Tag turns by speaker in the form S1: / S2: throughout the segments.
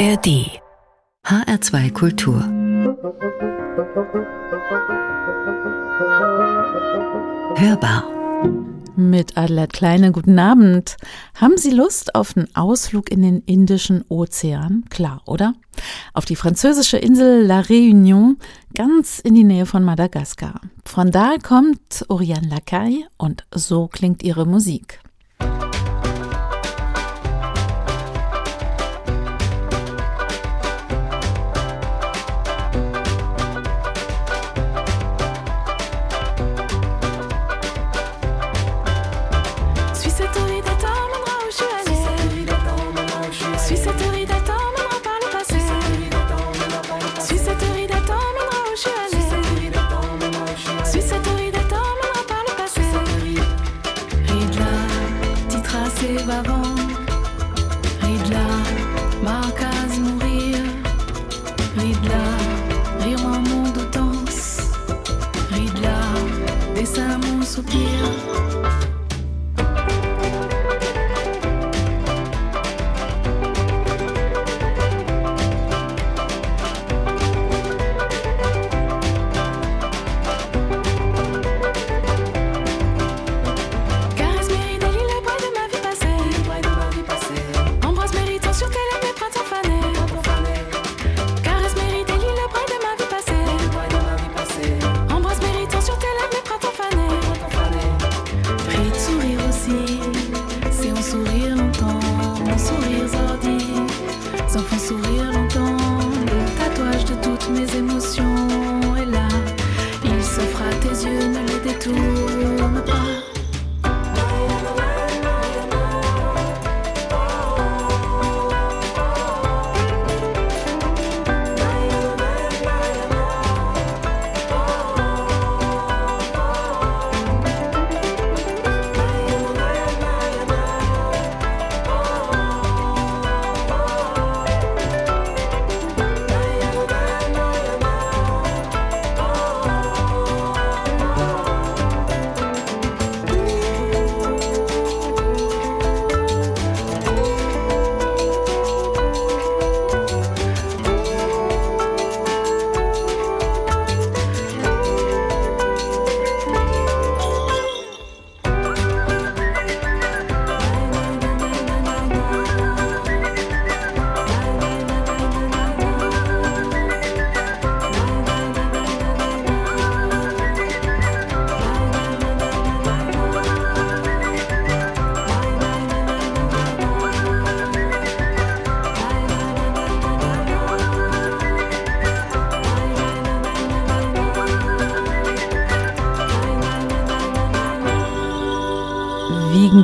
S1: ARD HR2 Kultur Hörbar
S2: mit Adelheid Kleine, guten Abend. Haben Sie Lust auf einen Ausflug in den Indischen Ozean? Klar, oder? Auf die französische Insel La Réunion, ganz in die Nähe von Madagaskar. Von da kommt Oriane Lacaille und so klingt ihre Musik.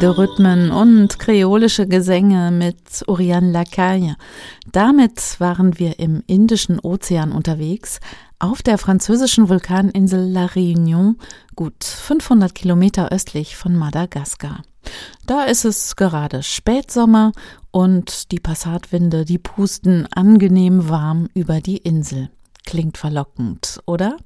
S2: Wiegende Rhythmen und kreolische Gesänge mit Oriane Lacaille. Damit waren wir im Indischen Ozean unterwegs, auf der französischen Vulkaninsel La Réunion, gut 500 Kilometer östlich von Madagaskar. Da ist es gerade Spätsommer und die Passatwinde, die pusten angenehm warm über die Insel. Klingt verlockend, oder?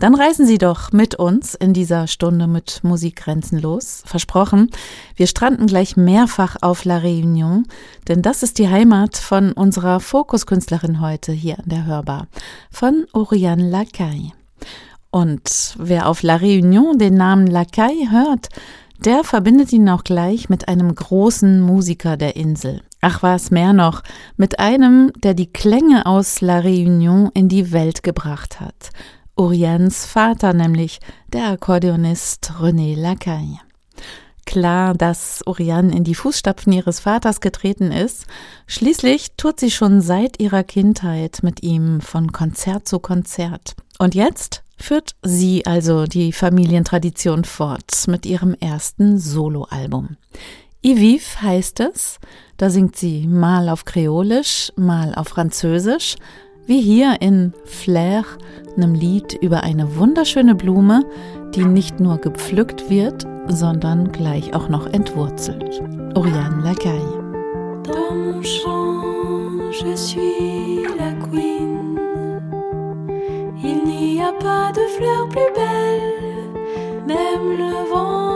S2: Dann reisen Sie doch mit uns in dieser Stunde mit Musik grenzenlos. Versprochen, wir stranden gleich mehrfach auf La Réunion, denn das ist die Heimat von unserer Fokuskünstlerin heute hier an der Hörbar, von Oriane Lacaille. Und wer auf La Réunion den Namen Lacaille hört, der verbindet ihn auch gleich mit einem großen Musiker der Insel. Ach was mehr noch, mit einem, der die Klänge aus La Réunion in die Welt gebracht hat. Orians Vater, nämlich der Akkordeonist René Lacaille. Klar, dass Oriane in die Fußstapfen ihres Vaters getreten ist. Schließlich tut sie schon seit ihrer Kindheit mit ihm von Konzert zu Konzert. Und jetzt führt sie also die Familientradition fort mit ihrem ersten Soloalbum. Iviv heißt es, da singt sie mal auf Kreolisch, mal auf Französisch, wie hier in Flair, einem Lied über eine wunderschöne Blume, die nicht nur gepflückt wird, sondern gleich auch noch entwurzelt. Oriane Lacaille. Dans mon champ, je suis la queen. Il n'y a pas de fleur plus belle, même le vent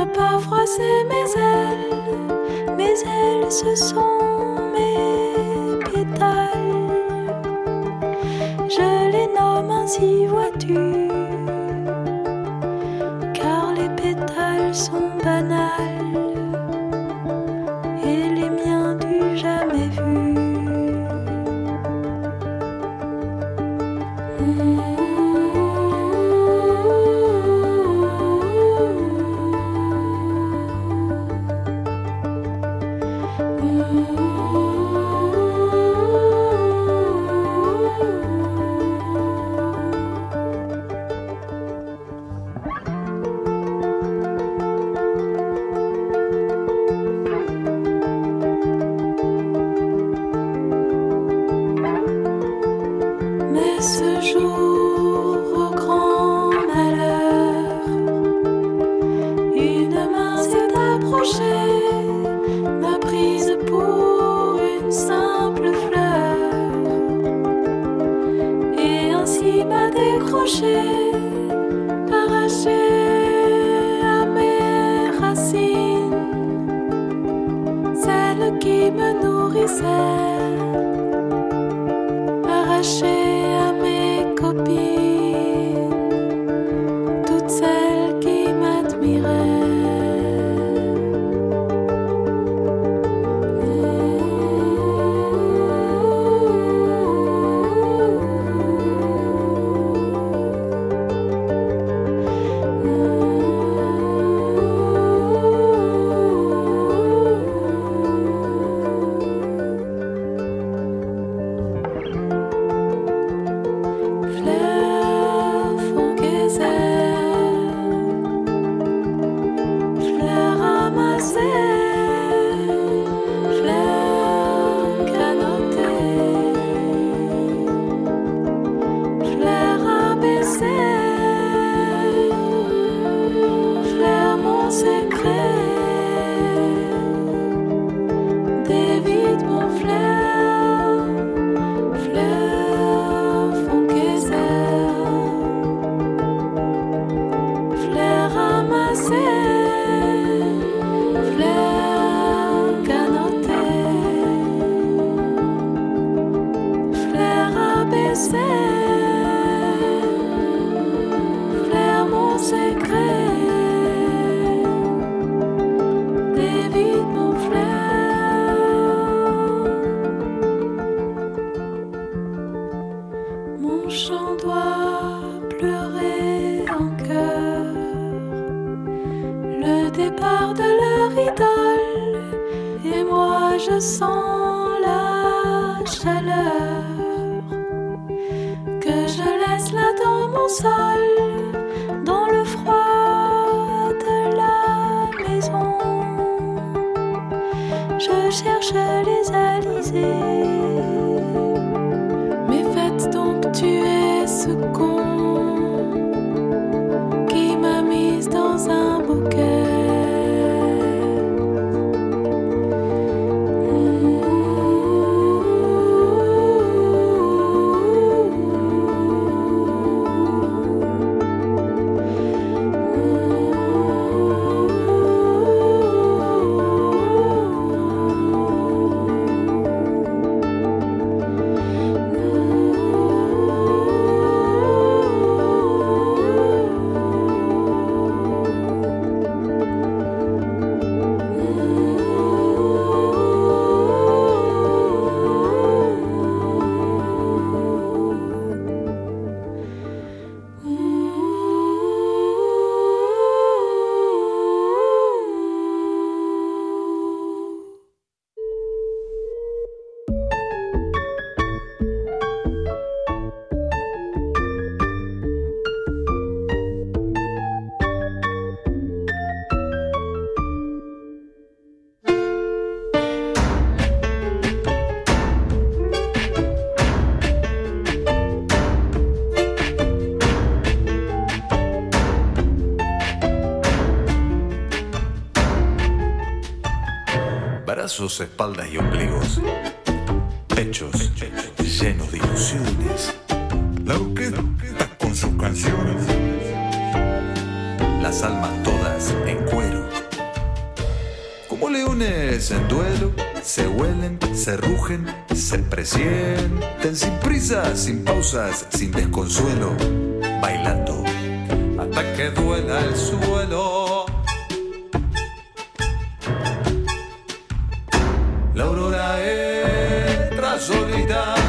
S3: ne pas froisser mes ailes. Mes ailes, ce sont mes pétales. Je les nomme ainsi, vois-tu, car les pétales sont
S4: brazos, espaldas y ombligos. Pechos llenos de ilusiones. La orquesta con sus canciones. Las almas todas en cuero. Como leones en duelo, se huelen, se rugen, se presienten sin prisa, sin pausas, sin desconsuelo, bailando hasta que duela el sur. l'aurora è trasolida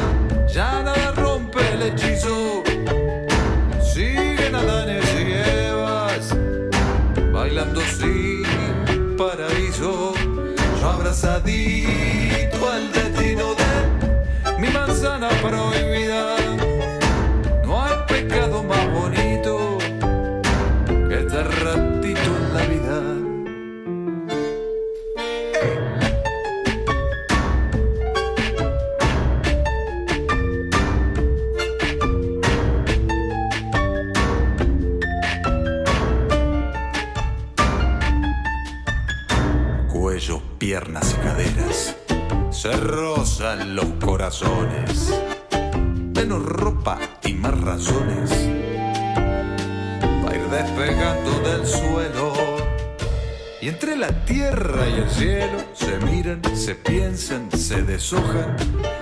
S4: tierra y el cielo se miran, se piensan, se deshojan,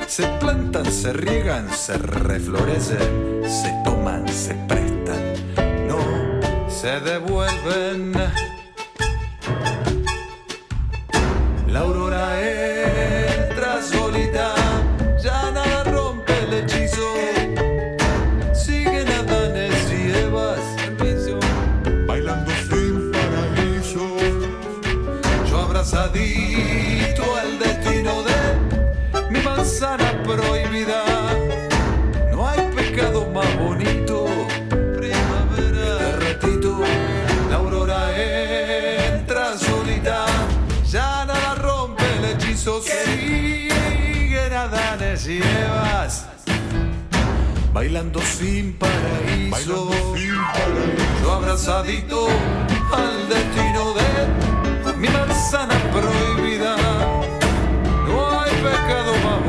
S4: se plantan, se riegan, se reflorecen, se toman, se prestan, no se devuelven. llevas bailando sin paraíso. Yo abrazadito al destino de mi manzana prohibida. No hay pecado más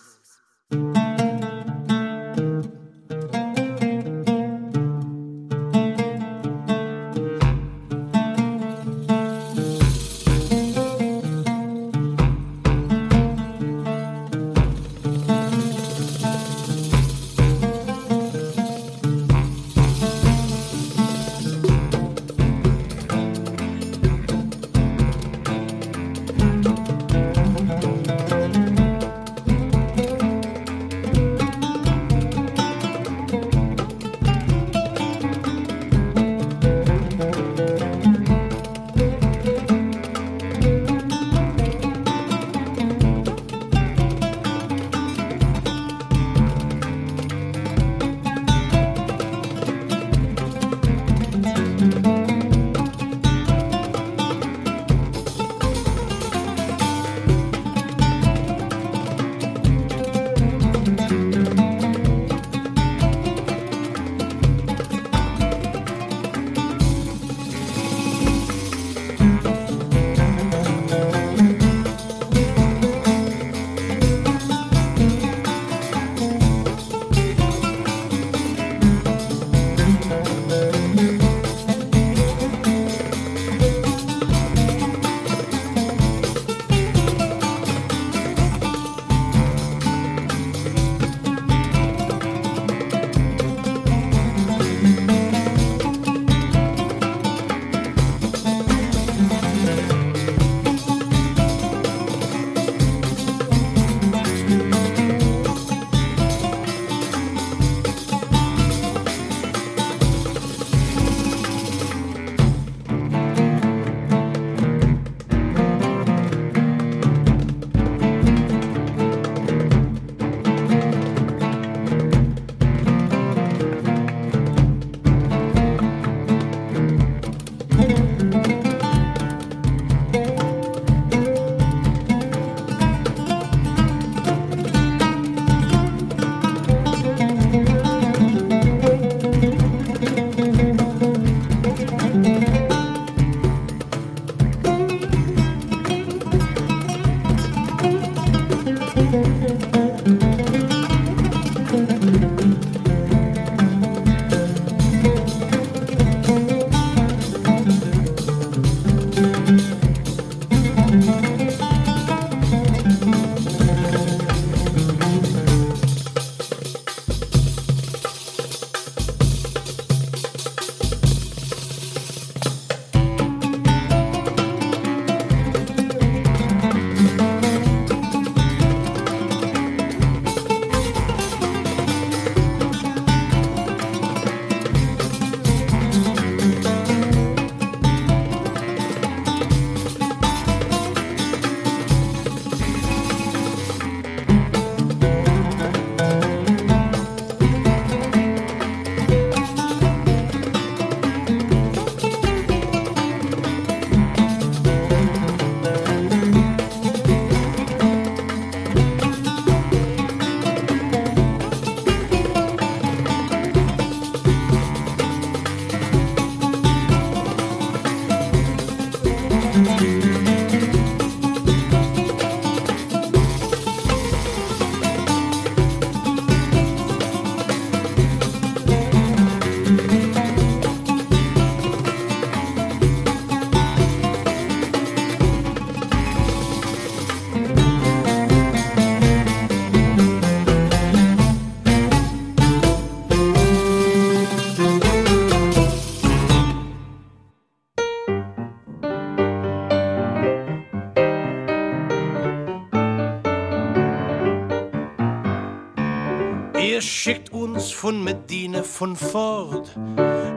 S5: Von Medine von Ford.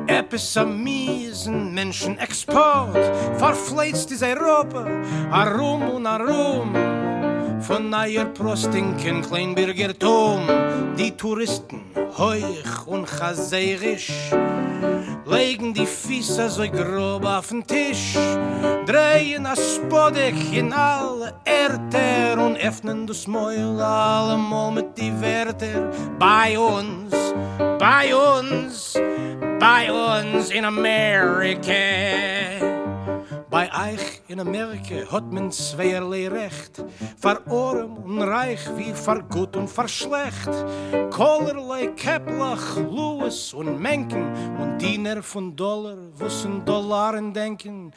S5: Eppes am miesen Menschenexport, verfleizt is Europa, arum und arum. Von Neuer Prostinken, Kleinbürger Tom, die Touristen, heuch und chaserisch, legen die Füße so grob auf den Tisch, drehen das Spodek in alle Erde und öffnen das Mäuel allemal mit die Wörter bei uns. bei uns, bei uns in America. Bei euch in Amerika hat man zweierlei Recht. Vor Ohren und Reich wie vor Gut und vor Schlecht. Kollerlei Keplach, Louis und Menken und Diener von Dollar, wussen Dollaren denken.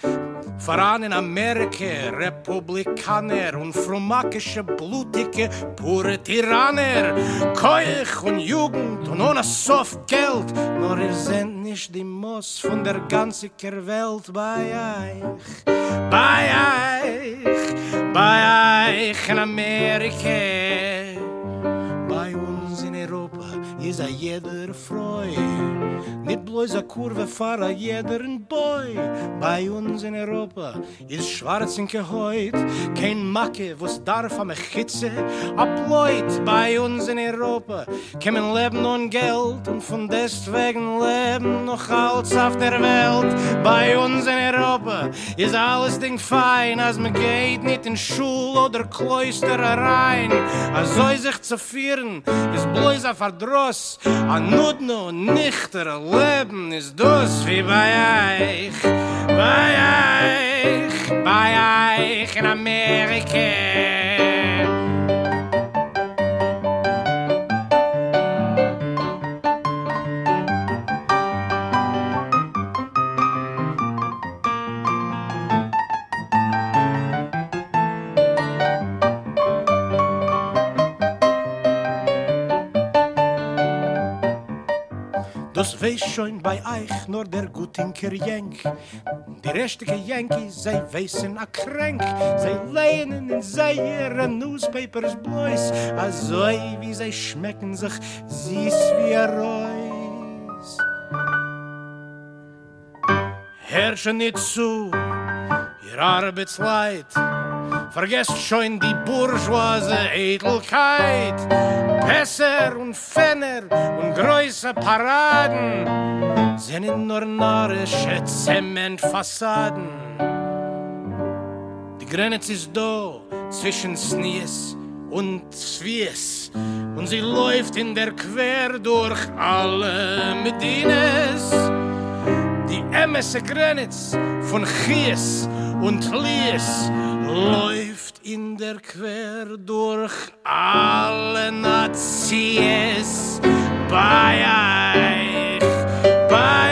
S5: Voran in Amerika Republikaner und frumakische, blutige, pure Tyranner. Keuch und Jugend und ohne soft Geld. Nur ihr sind nicht die Moss von der ganzen Welt bei euch. Bye, Eich, bye, Eich in America. Ist a jeder freu. Nicht bloß a Kurve fahr a jeder ein Boy. Bei uns in Europa ist schwarz in Geheut. Kein Macke, wo's darf am Chitze ableut. Bei uns in Europa kämen Leben und Geld und von deswegen leben noch alles auf der Welt. Bei uns in Europa ist alles Ding fein, als man geht nicht in Schul oder Klöster rein. Soll sich zu führen, ist bloß a Verdross, a nut no nichter leben is dos wie bei eich bei eich bei eich in amerika. Weiß schon bei euch nur der gutinker Jenk. Die restige Yankees, sei weißen a kränk. Sei lehnen in seire Newspapers bloß. Also wie sei schmecken sich süß wie a Reus. Herrsche nicht zu, ihr Arbeitsleid. Vergesst schon die bourgeoise Edelkeit. Pässer und Fenner und größe Paraden sind nur narische Zementfassaden. Die Grenze ist da zwischen Snies und Swies und sie läuft in der Quer durch alle Medines. Die emmese Grenz von Chies und Lies läuft in der Quer durch alle Nazis. Bei euch, bei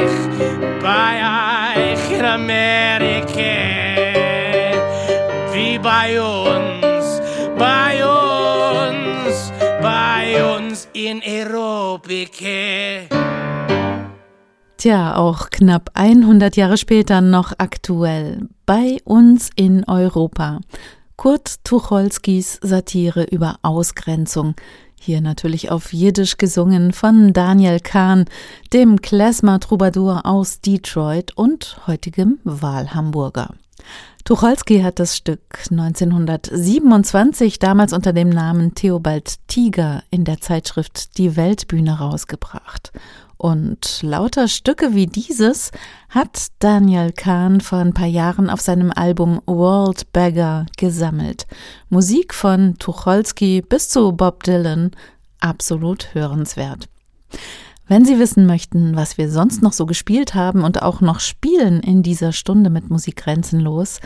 S5: euch, bei euch in Amerika, wie bei uns, bei uns, bei uns in Europika.
S2: Tja, auch knapp 100 Jahre später noch aktuell. Bei uns in Europa. Kurt Tucholskis Satire über Ausgrenzung. Hier natürlich auf Jiddisch gesungen von Daniel Kahn, dem Klezmer-Troubadour aus Detroit und heutigem Wahlhamburger. Tucholsky hat das Stück 1927 damals unter dem Namen Theobald Tiger in der Zeitschrift Die Weltbühne rausgebracht. Und lauter Stücke wie dieses hat Daniel Kahn vor ein paar Jahren auf seinem Album World Beggar gesammelt. Musik von Tucholsky bis zu Bob Dylan, absolut hörenswert. Wenn Sie wissen möchten, was wir sonst noch so gespielt haben und auch noch spielen in dieser Stunde mit Musik grenzenlos,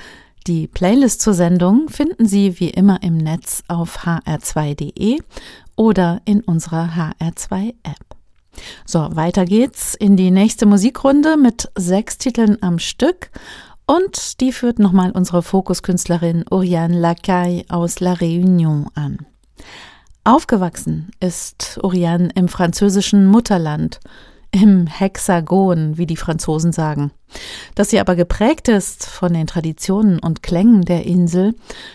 S2: die Playlist zur Sendung finden Sie wie immer im Netz auf hr2.de oder in unserer HR2-App. So, weiter geht's in die nächste Musikrunde mit sechs Titeln am Stück. Und die führt nochmal unsere Fokuskünstlerin Oriane Lacaille aus La Réunion an. Aufgewachsen ist Oriane im französischen Mutterland, im Hexagon, wie die Franzosen sagen. Dass sie aber geprägt ist von den Traditionen und Klängen der Insel,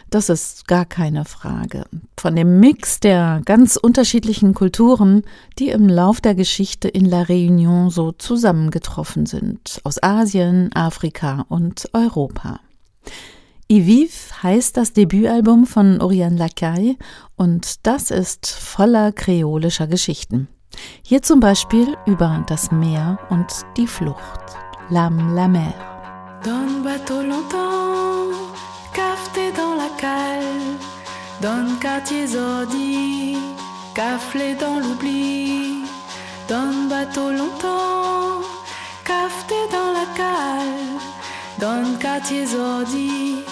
S2: das ist gar keine Frage. Von dem Mix der ganz unterschiedlichen Kulturen, die im Lauf der Geschichte in La Réunion so zusammengetroffen sind, aus Asien, Afrika und Europa. Iviv heißt das Debütalbum von Oriane Lacaille und das ist voller kreolischer Geschichten. Hier zum Beispiel über das Meer und die Flucht. L'âme, la mer.
S3: Dans le bateau longtemps, cafeté dans la cale, dans le quartier ordi, caflé dans l'oubli. Dans le bateau longtemps, cafeté dans la cale, quartiers ordis,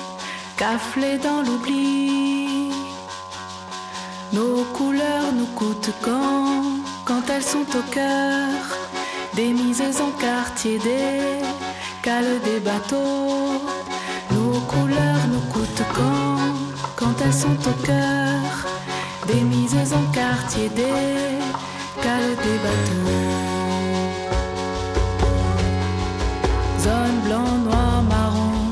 S3: caflés dans l'oubli. Nos couleurs nous coûtent quand, quand elles sont au cœur, des mises en quartier, des cales des bateaux. Nos couleurs nous coûtent quand, quand elles sont au cœur, des mises en quartier, des cales des bateaux. Zone blanc, noir, marron.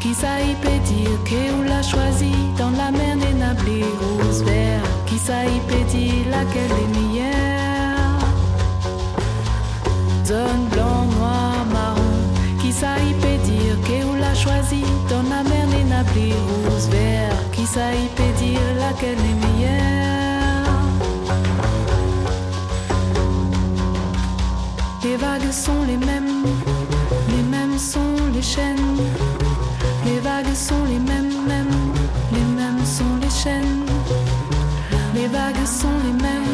S3: Qui ça y peut dire que ou l'a choisi dans la mer des nablés rose vert Qui ça y dire laquelle est meilleure Zone blanc, noir, marron Qui ça y peut dire que ou l'a choisi dans la mer des nablés rose vert Qui ça y peut dire laquelle est meilleure Les vagues sont les mêmes, les mêmes sont les chaînes. Les vagues sont les mêmes, mêmes, les mêmes sont les chaînes. Les vagues sont les mêmes,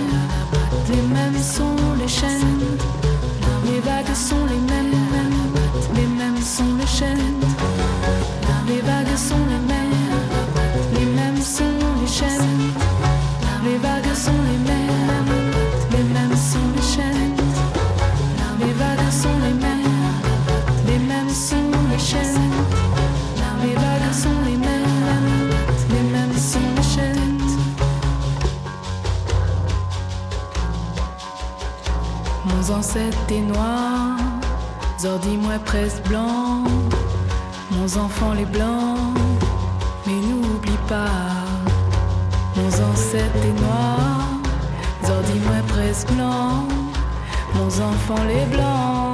S3: les mêmes sont les chaînes. Les vagues sont les mêmes, les mêmes sont les chaînes. Zordi moi presque blanc. Mon enfant les blancs, mais n'oublie pas. Mon ancêtre est noir, Zordi moi presque blanc. Mon enfant les blancs,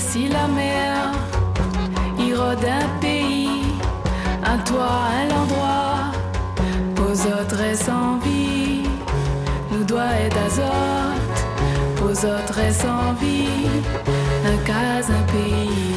S3: laissi la mer. Il rôde un pays, un toit, un endroit. Aux autres reste en vie, nous doit être azote. Aux autres reste en vie, un cas, un pays.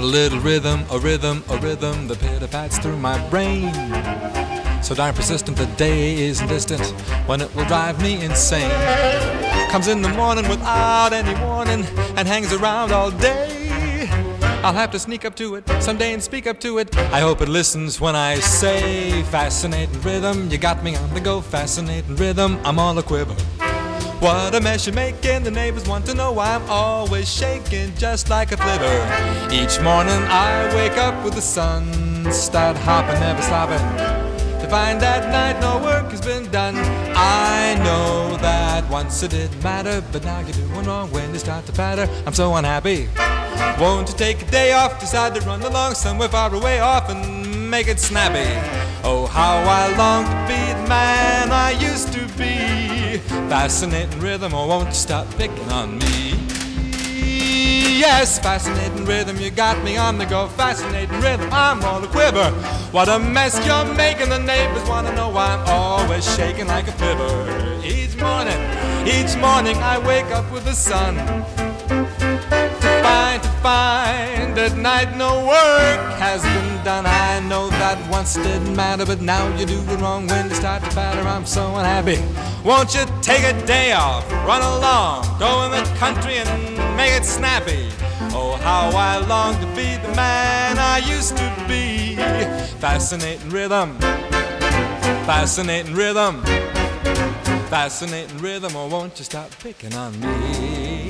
S6: Got a little rhythm, a rhythm, a rhythm that pitter pats through my brain. So darn persistent, the day isn't distant when it will drive me insane. Comes in the morning without any warning and hangs around all day. I'll have to sneak up to it someday and speak up to it. I hope it listens when I say, Fascinating rhythm, you got me on the go. Fascinating rhythm, I'm all a quiver. What a mess you're making, the neighbors want to know why I'm always shaking just like a flivver. Each morning I wake up with the sun, start hopping, never stopping. To find that night no work has been done. I know that once it didn't matter, but now you're doing wrong when you start to patter. I'm so unhappy. Won't you take a day off? Decide to run along somewhere far away off and make it snappy. Oh, how I long to be the man I used. Fascinating rhythm, oh, won't you stop picking on me? Yes, fascinating rhythm, you got me on the go. Fascinating rhythm, I'm all a quiver. What a mess you're making, the neighbors wanna know why I'm always shaking like a flivver. Each morning, each morning I wake up with the sun to find at night no work has been done. I know that once didn't matter, but now you do it wrong when you start to batter. I'm so unhappy. Won't you take a day off, run along, go in the country and make it snappy? Oh, how I long to be the man I used to be. Fascinating rhythm, fascinating rhythm, fascinating rhythm. Oh, won't you stop picking on me?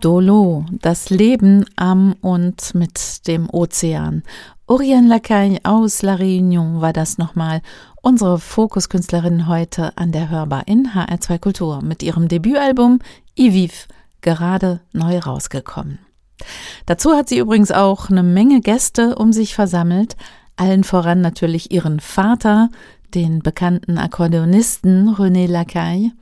S2: Dolo, das Leben am und mit dem Ozean. Oriane Lacaille aus La Réunion war das nochmal. Unsere Fokuskünstlerin heute an der Hörbar in HR2 Kultur mit ihrem Debütalbum Iviv, gerade neu rausgekommen. Dazu hat sie übrigens auch eine Menge Gäste um sich versammelt, allen voran natürlich ihren Vater, den bekannten Akkordeonisten René Lacaille,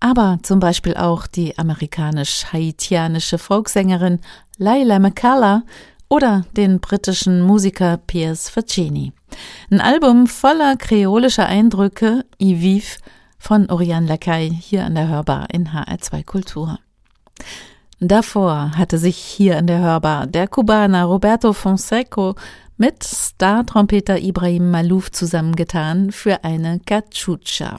S2: aber zum Beispiel auch die amerikanisch-haitianische Folksängerin Laila McCullough oder den britischen Musiker Piers Faccini. Ein Album voller kreolischer Eindrücke, I Vive, von Oriane Lacaille hier an der Hörbar in HR2 Kultur. Davor hatte sich hier an der Hörbar der Kubaner Roberto Fonseco mit Star-Trompeter Ibrahim Malouf zusammengetan für eine Cachucha.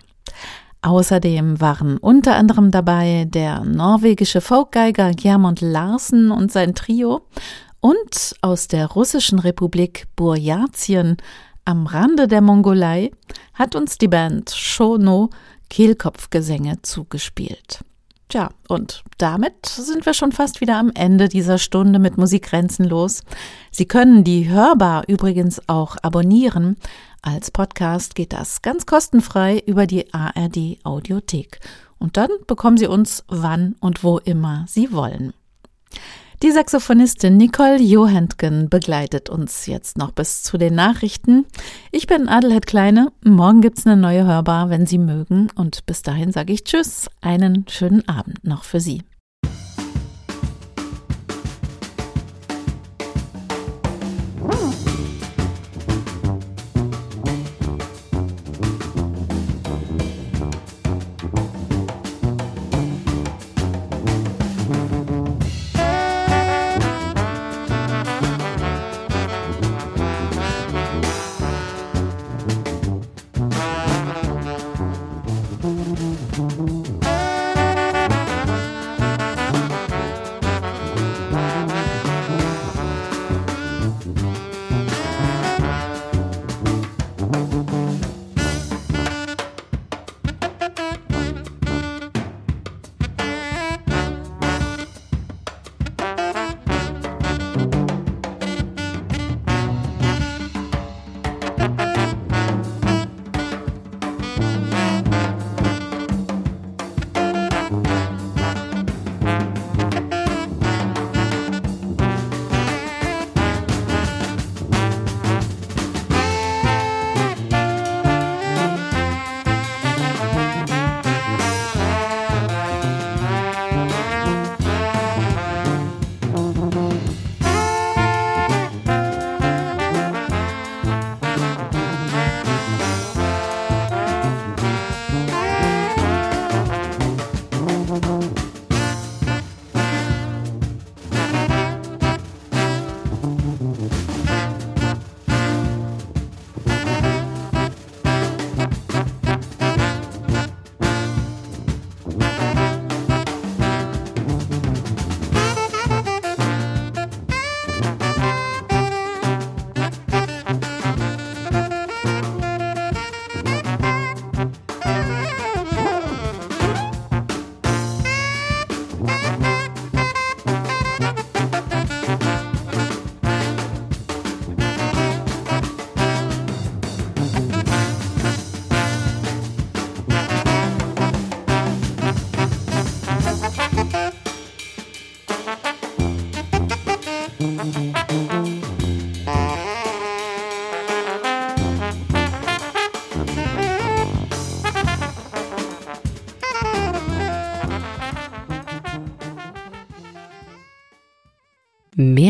S2: Außerdem waren unter anderem dabei der norwegische Folkgeiger Gjermund Larsen und sein Trio und aus der russischen Republik Burjatien am Rande der Mongolei hat uns die Band Shono Kehlkopfgesänge zugespielt. Tja, und damit sind wir schon fast wieder am Ende dieser Stunde mit Musik grenzenlos. Sie können die Hörbar übrigens auch abonnieren. Als Podcast geht das ganz kostenfrei über die ARD Audiothek. Und dann bekommen Sie uns wann und wo immer Sie wollen. Die Saxophonistin Nicole Johantgen begleitet uns jetzt noch bis zu den Nachrichten. Ich bin Adelheid Kleine. Morgen gibt's eine neue Hörbar, wenn Sie mögen. Und bis dahin sage ich Tschüss. Einen schönen Abend noch für Sie.